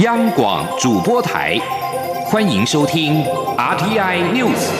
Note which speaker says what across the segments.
Speaker 1: 央广主播台，欢迎收听 RTI News。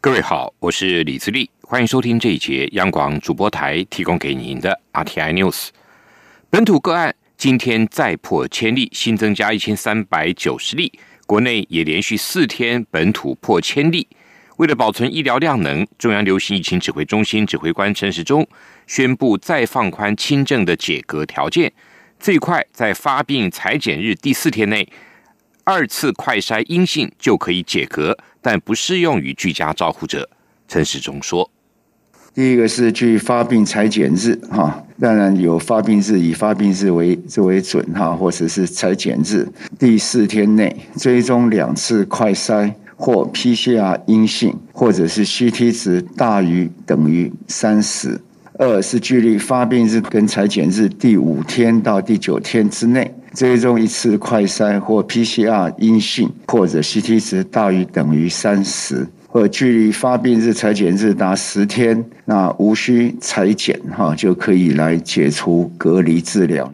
Speaker 1: 各位好，我是李自立，欢迎收听这一节央广主播台提供给您的 RTI News。本土个案今天再破千例，新增加一千三百九十例，国内也连续四天本土破千例。为了保存医疗量能，中央流行疫情指挥中心指挥官陈时中宣布再放宽轻症的解隔条件，最快在发病裁剪日第四天内，二次快筛阴性就可以解隔，但不适用于居家照护者。陈时中说：“
Speaker 2: 第一个是距发病裁剪日，哈，当然有发病日以发病日为作为准，哈，或者是裁剪日第四天内追踪两次快筛。”或 PCR 阴性，或者是 CT 值大于等于三十。二是距离发病日跟裁剪日第五天到第九天之内，追踪一次快筛或 PCR 阴性，或者 CT 值大于等于三十。或距离发病日裁剪日达十天，那无需裁剪哈，就可以来解除隔离治疗。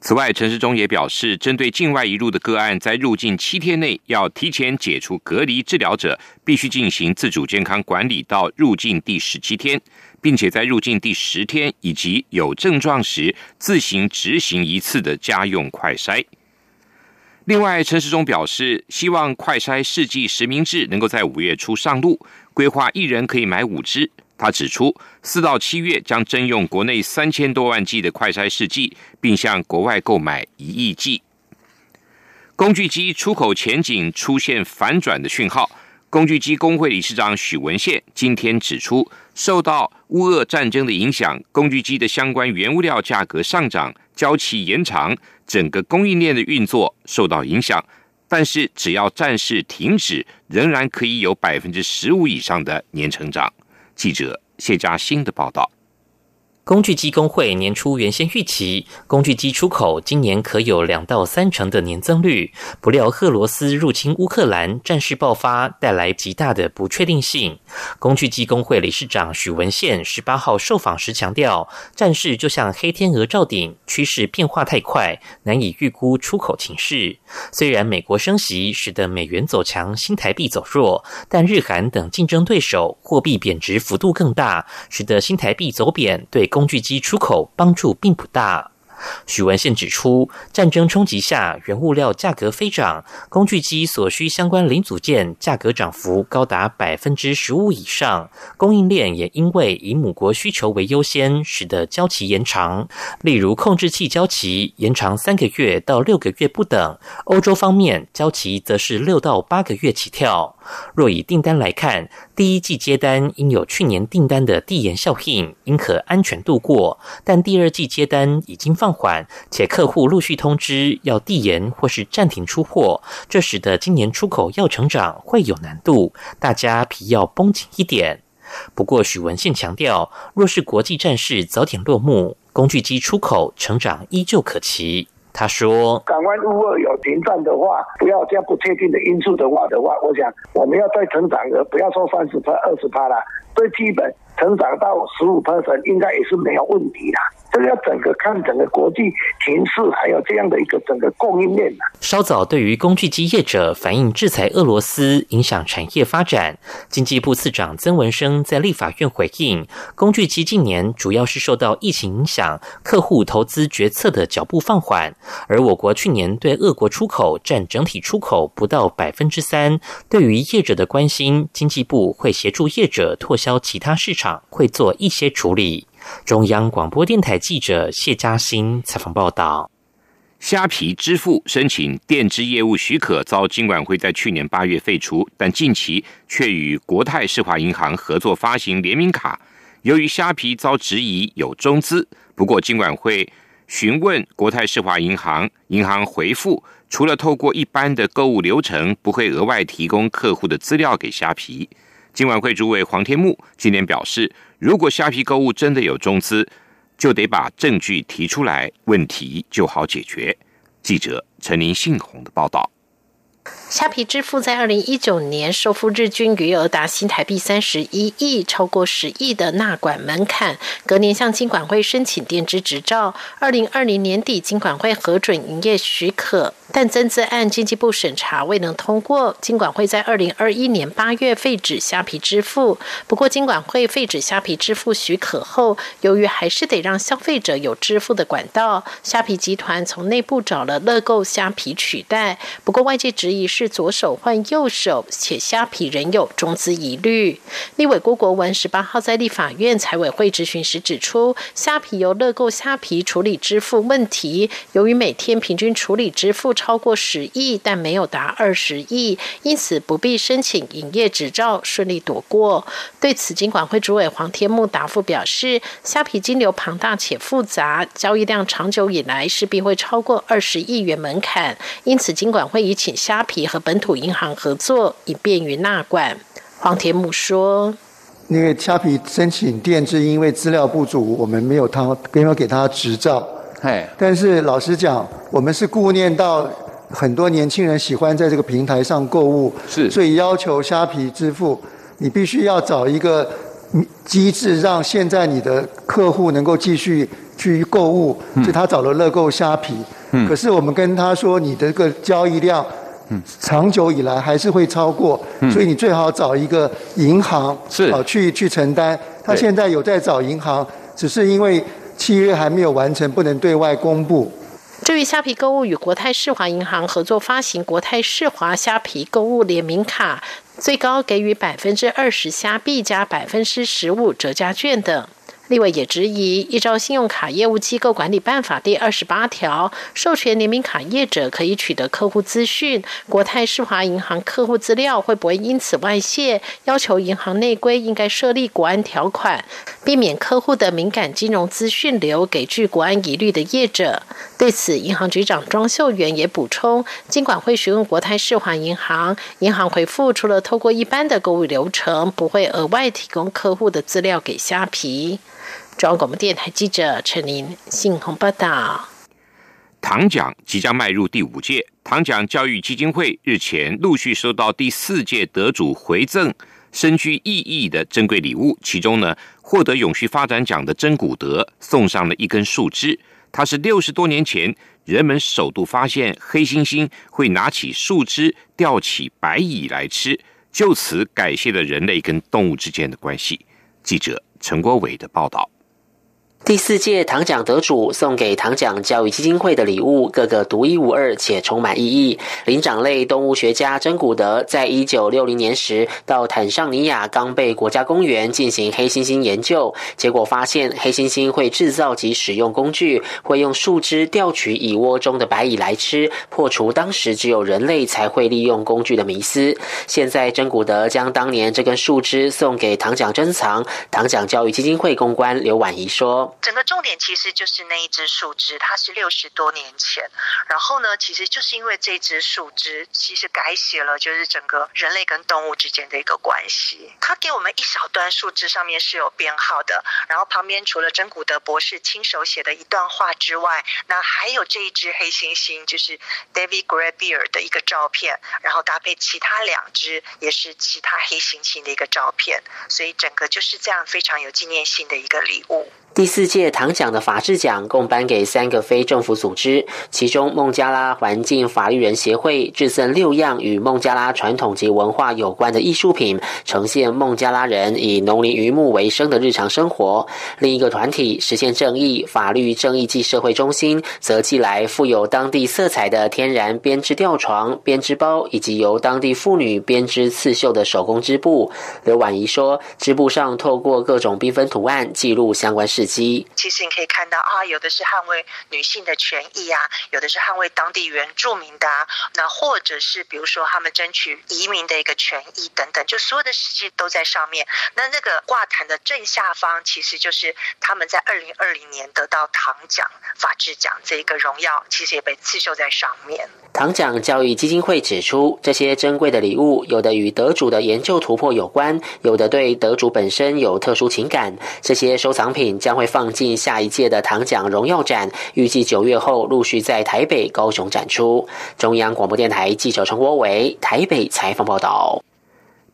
Speaker 1: 此外，陈时中也表示，针对境外一入的个案，在入境七天内要提前解除隔离治疗者，必须进行自主健康管理到入境第十七天，并且在入境第十天以及有症状时自行执行一次的家用快筛。另外，陈时中表示，希望快筛试剂实名制能够在五月初上路，规划一人可以买五支。他指出，四到七月将征用国内三千多万剂的快筛试剂，并向国外购买一亿剂。工具机出口前景出现反转的讯号。工具机工会理事长许文宪今天指出，受到乌俄战争的影响，工具机的相关原物料价格上涨，交期延长，整个供应链的运作受到影响。但是，只要战事停止，仍然可以有百分之十五以上的年成长。记者谢佳欣的报道。
Speaker 3: 工具机工会年初原先预期，工具机出口今年可有两到三成的年增率。不料，俄罗斯入侵乌克兰，战事爆发，带来极大的不确定性。工具机工会理事长许文宪十八号受访时强调，战事就像黑天鹅照顶，趋势变化太快，难以预估出口情势。虽然美国升息使得美元走强，新台币走弱，但日韩等竞争对手货币贬值幅度更大，使得新台币走贬，对工具机出口帮助并不大。许文宪指出，战争冲击下，原物料价格飞涨，工具机所需相关零组件价格涨幅高达百分之十五以上。供应链也因为以母国需求为优先，使得交期延长。例如，控制器交期延长三个月到六个月不等。欧洲方面，交期则是六到八个月起跳。若以订单来看，第一季接单应有去年订单的递延效应，应可安全度过。但第二季接单已经放缓，且客户陆续通知要递延或是暂停出货，这使得今年出口要成长会有难度，大家皮要绷紧一点。不过许文宪强调，若是国际战事早点落幕，工具机出口成长依旧可期。他说：“
Speaker 4: 港湾如果有停战的话，不要这样不确定的因素的话的话，我想我们要再成长的，不要说三十趴、二十趴了，最基本成长到十五 percent 应该也是没有问题的。”这要整个看整个国际形势，还有这样的一个整个供应链
Speaker 3: 稍早对于工具机业者反映制裁俄罗斯影响产业发展，经济部次长曾文生在立法院回应，工具机近年主要是受到疫情影响，客户投资决策的脚步放缓，而我国去年对俄国出口占整体出口不到百分之三。对于业者的关心，经济部会协助业者拓销其他市场，会做一些处理。中央广播电台记者谢嘉欣采访报道：
Speaker 1: 虾皮支付申请电支业务许可遭金管会在去年八月废除，但近期却与国泰世华银行合作发行联名卡。由于虾皮遭质疑有中资，不过金管会询问国泰世华银行，银行回复除了透过一般的购物流程，不会额外提供客户的资料给虾皮。金管会主委黄天木今天表示。如果虾皮购物真的有中资，就得把证据提出来，问题就好解决。记者陈林信宏的报道。
Speaker 5: 虾皮支付在二零一九年收付日均余额达新台币三十一亿，超过十亿的纳管门槛。隔年向金管会申请电支执照，二零二零年底金管会核准营业许可。但增资案经济部审查未能通过，金管会在二零二一年八月废止虾皮支付。不过，金管会废止虾皮支付许可后，由于还是得让消费者有支付的管道，虾皮集团从内部找了乐购虾皮取代。不过，外界质疑是左手换右手，且虾皮仍有中资疑虑。立委郭国文十八号在立法院财委会质询时指出，虾皮由乐购虾皮处理支付问题，由于每天平均处理支付。超过十亿，但没有达二十亿，因此不必申请营业执照，顺利躲过。对此，金管会主委黄天木答复表示，虾皮金流庞大且复杂，交易量长久以来势必会超过二十亿元门槛，因此金管会已请虾皮和本土银行合作，以便于纳管。黄田木说：“
Speaker 6: 那个虾皮申请电制，因为资料不足，我们没有他没有给他执照。”但是老实讲，我们是顾念到很多年轻人喜欢在这个平台上购物，
Speaker 1: 是，
Speaker 6: 所以要求虾皮支付，你必须要找一个机制，让现在你的客户能够继续去购物。所以他找了乐购虾皮，可是我们跟他说，你的这个交易量，长久以来还是会超过，所以你最好找一个银行，
Speaker 1: 是，
Speaker 6: 去去承担。他现在有在找银行，只是因为。契约还没有完成，不能对外公布。
Speaker 5: 至于虾皮购物与国泰世华银行合作发行国泰世华虾皮购物联名卡，最高给予百分之二十虾币加百分之十五折价券等。立委也质疑，依照《信用卡业务机构管理办法》第二十八条，授权联名卡业者可以取得客户资讯，国泰世华银行客户资料会不会因此外泄？要求银行内规应该设立国安条款，避免客户的敏感金融资讯流给具国安疑虑的业者。对此，银行局长庄秀元也补充，尽管会询问国泰世华银行，银行回复除了透过一般的购物流程，不会额外提供客户的资料给虾皮。中央广播电台记者陈琳信鸿报道：
Speaker 1: 唐奖即将迈入第五届，唐奖教育基金会日前陆续收到第四届得主回赠深具意义的珍贵礼物，其中呢，获得永续发展奖的真古德送上了一根树枝，它是六十多年前人们首度发现黑猩猩会拿起树枝吊起白蚁来吃，就此感谢了人类跟动物之间的关系。记者陈国伟的报道。
Speaker 7: 第四届唐奖得主送给唐奖教育基金会的礼物，个个独一无二且充满意义。灵长类动物学家珍古德在一九六零年时到坦桑尼亚刚贝国家公园进行黑猩猩研究，结果发现黑猩猩会制造及使用工具，会用树枝钓取蚁窝中的白蚁来吃，破除当时只有人类才会利用工具的迷思。现在珍古德将当年这根树枝送给唐奖珍藏。唐奖教育基金会公关刘婉仪说。
Speaker 8: 整个重点其实就是那一只树枝，它是六十多年前，然后呢，其实就是因为这只树枝，其实改写了就是整个人类跟动物之间的一个关系。它给我们一小段树枝上面是有编号的，然后旁边除了真古德博士亲手写的一段话之外，那还有这一只黑猩猩，就是 David g r a b e e r 的一个照片，然后搭配其他两只也是其他黑猩猩的一个照片，所以整个就是这样非常有纪念性的一个礼物。
Speaker 7: 第四届唐奖的法治奖共颁给三个非政府组织，其中孟加拉环境法律人协会制赠六样与孟加拉传统及文化有关的艺术品，呈现孟加拉人以农林渔牧为生的日常生活。另一个团体实现正义法律正义暨社会中心则寄来富有当地色彩的天然编织吊床、编织包，以及由当地妇女编织刺绣的手工织布。刘婉仪说，织布上透过各种缤纷图案记录相关事。
Speaker 8: 其实你可以看到啊，有的是捍卫女性的权益啊，有的是捍卫当地原住民的啊，那或者是比如说他们争取移民的一个权益等等，就所有的事迹都在上面。那那个挂毯的正下方，其实就是他们在二零二零年得到唐奖、法治奖这一个荣耀，其实也被刺绣在上面。
Speaker 7: 唐奖教育基金会指出，这些珍贵的礼物，有的与得主的研究突破有关，有的对得主本身有特殊情感。这些收藏品将会放进下一届的唐奖荣耀展，预计九月后陆续在台北、高雄展出。中央广播电台记者陈国伟台北采访报道。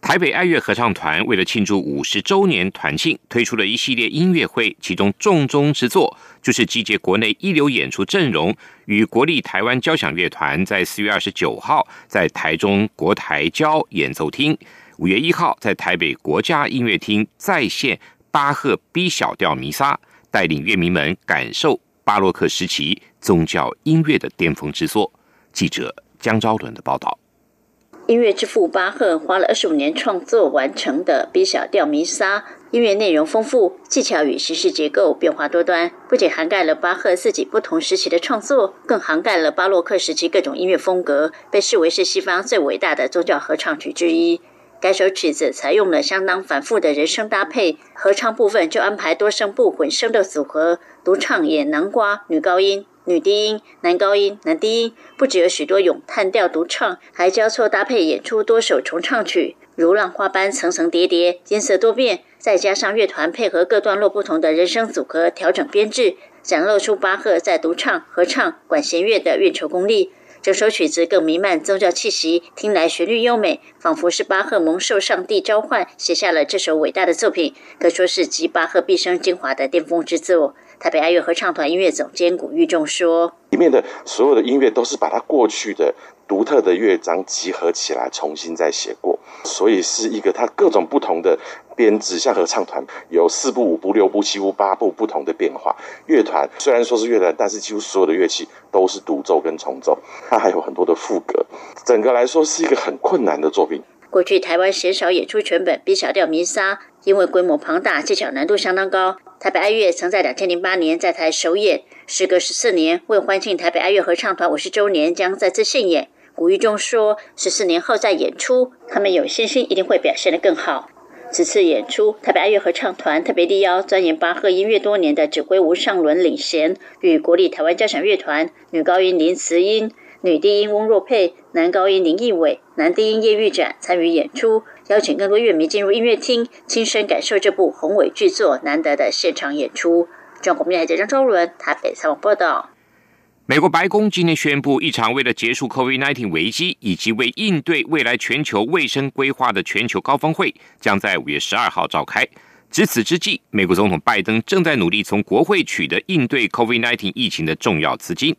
Speaker 1: 台北爱乐合唱团为了庆祝五十周年团庆，推出了一系列音乐会，其中重中之重就是集结国内一流演出阵容，与国立台湾交响乐团在四月二十九号在台中国台交演奏厅，五月一号在台北国家音乐厅再现巴赫 B 小调弥撒，带领乐迷们感受巴洛克时期宗教音乐的巅峰之作。记者江昭伦的报道。
Speaker 9: 音乐之父巴赫花了二十五年创作完成的 B 小调弥撒，音乐内容丰富，技巧与形式结构变化多端，不仅涵盖了巴赫自己不同时期的创作，更涵盖了巴洛克时期各种音乐风格，被视为是西方最伟大的宗教合唱曲之一。该首曲子采用了相当繁复的人声搭配，合唱部分就安排多声部混声的组合，独唱演南瓜、女高音。女低音、男高音、男低音，不只有许多咏叹调独唱，还交错搭配演出多首重唱曲，如浪花般层层叠叠，音色多变。再加上乐团配合各段落不同的人声组合调整编制，展露出巴赫在独唱、合唱、管弦乐的运筹功力。整首曲子更弥漫宗教气息，听来旋律优美，仿佛是巴赫蒙受上帝召唤写下了这首伟大的作品，可说是集巴赫毕生精华的巅峰之作。台北爱乐合唱团音乐总监古玉仲说：“
Speaker 10: 里面的所有的音乐都是把它过去的独特的乐章集合起来，重新再写过，所以是一个它各种不同的编制。像合唱团有四部、五部、六部、七部、八部不同的变化。乐团虽然说是乐团，但是几乎所有的乐器都是独奏跟重奏，它还有很多的副歌。整个来说是一个很困难的作品。
Speaker 9: 过去台湾鲜少演出全本 B 小调弥撒，因为规模庞大，技巧难度相当高。”台北爱乐曾在两千零八年在台首演，时隔十四年，为欢庆台北爱乐合唱团五十周年，将再次献演。古玉中说，十四年后再演出，他们有信心一定会表现得更好。此次演出，台北爱乐合唱团特别力邀钻研巴赫音乐多年的指挥吴尚伦领衔，与国立台湾交响乐团女高音林慈英、女低音翁若佩、男高音林义伟、男低音叶玉展参与演出。邀请更多乐迷进入音乐厅，亲身感受这部宏伟巨作难得的现场演出。中国电台记者张昭伦台北采访报道。
Speaker 1: 美国白宫今天宣布，一场为了结束 COVID-19 危机以及为应对未来全球卫生规划的全球高峰会将在五月十二号召开。值此之际，美国总统拜登正在努力从国会取得应对 COVID-19 疫情的重要资金。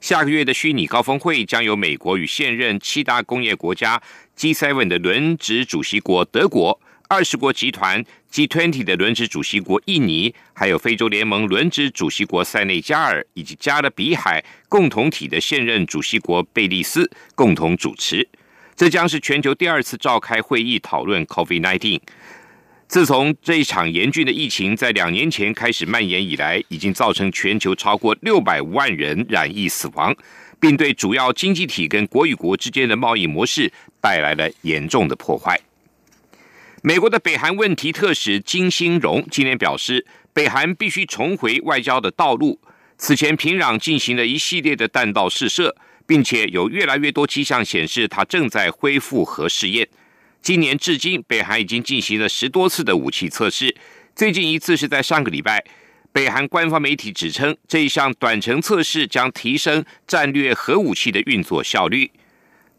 Speaker 1: 下个月的虚拟高峰会将由美国与现任七大工业国家 G7 的轮值主席国德国、二十国集团 G20 的轮值主席国印尼，还有非洲联盟轮值主席国塞内加尔以及加勒比海共同体的现任主席国贝利斯共同主持。这将是全球第二次召开会议讨论 COVID-19。自从这一场严峻的疫情在两年前开始蔓延以来，已经造成全球超过六百万人染疫死亡，并对主要经济体跟国与国之间的贸易模式带来了严重的破坏。美国的北韩问题特使金星荣今天表示，北韩必须重回外交的道路。此前，平壤进行了一系列的弹道试射，并且有越来越多迹象显示，他正在恢复核试验。今年至今，北韩已经进行了十多次的武器测试。最近一次是在上个礼拜，北韩官方媒体指称这一项短程测试将提升战略核武器的运作效率。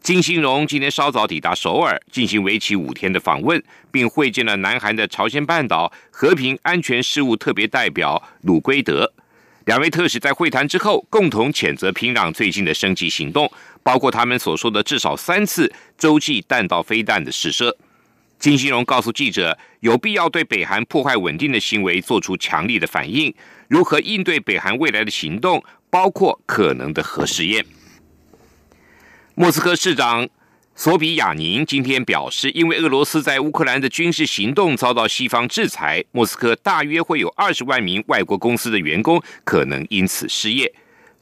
Speaker 1: 金星荣今天稍早抵达首尔，进行为期五天的访问，并会见了南韩的朝鲜半岛和平安全事务特别代表鲁圭德。两位特使在会谈之后，共同谴责平壤最近的升级行动，包括他们所说的至少三次洲际弹道飞弹的试射。金星荣告诉记者，有必要对北韩破坏稳定的行为做出强力的反应。如何应对北韩未来的行动，包括可能的核试验。莫斯科市长。索比亚宁今天表示，因为俄罗斯在乌克兰的军事行动遭到西方制裁，莫斯科大约会有二十万名外国公司的员工可能因此失业。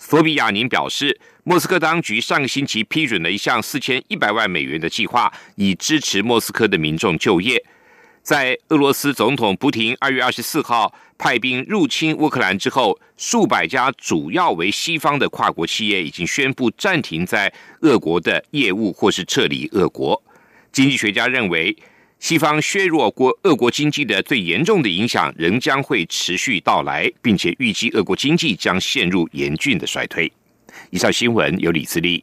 Speaker 1: 索比亚宁表示，莫斯科当局上个星期批准了一项四千一百万美元的计划，以支持莫斯科的民众就业。在俄罗斯总统普廷二月二十四号派兵入侵乌克兰之后，数百家主要为西方的跨国企业已经宣布暂停在俄国的业务或是撤离俄国。经济学家认为，西方削弱国俄国经济的最严重的影响仍将会持续到来，并且预计俄国经济将陷入严峻的衰退。以上新闻由李自立